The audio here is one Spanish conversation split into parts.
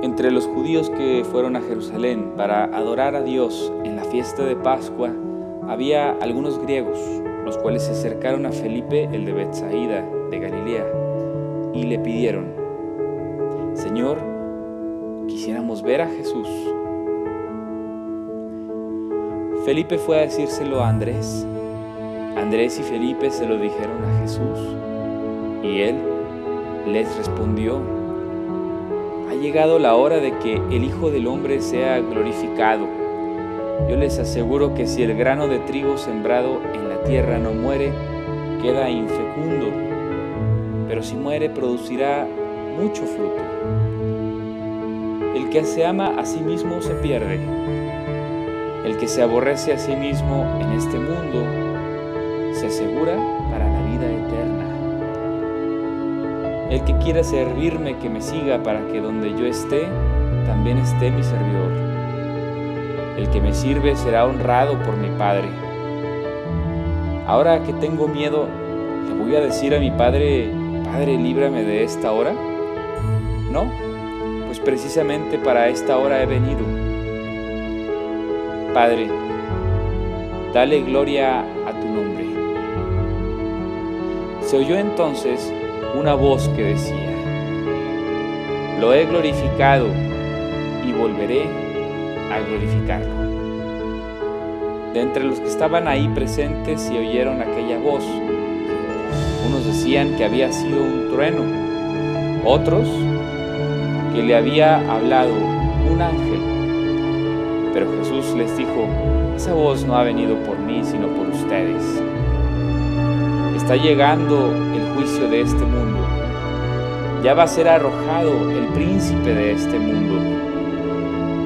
Entre los judíos que fueron a Jerusalén para adorar a Dios en la fiesta de Pascua, había algunos griegos, los cuales se acercaron a Felipe, el de Bethsaida, de Galilea, y le pidieron, Señor, quisiéramos ver a Jesús. Felipe fue a decírselo a Andrés. Andrés y Felipe se lo dijeron a Jesús. Y él les respondió, llegado la hora de que el Hijo del Hombre sea glorificado. Yo les aseguro que si el grano de trigo sembrado en la tierra no muere, queda infecundo, pero si muere producirá mucho fruto. El que se ama a sí mismo se pierde. El que se aborrece a sí mismo en este mundo se asegura El que quiera servirme, que me siga para que donde yo esté, también esté mi servidor. El que me sirve será honrado por mi Padre. Ahora que tengo miedo, ¿le voy a decir a mi Padre, Padre, líbrame de esta hora? No, pues precisamente para esta hora he venido. Padre, dale gloria a tu nombre. Se oyó entonces una voz que decía, lo he glorificado y volveré a glorificarlo. De entre los que estaban ahí presentes se oyeron aquella voz. Unos decían que había sido un trueno, otros que le había hablado un ángel. Pero Jesús les dijo, esa voz no ha venido por mí, sino por ustedes. Está llegando el juicio de este mundo. Ya va a ser arrojado el príncipe de este mundo.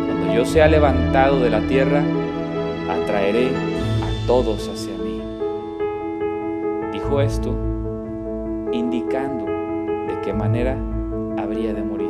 Cuando yo sea levantado de la tierra, atraeré a todos hacia mí. Dijo esto indicando de qué manera habría de morir.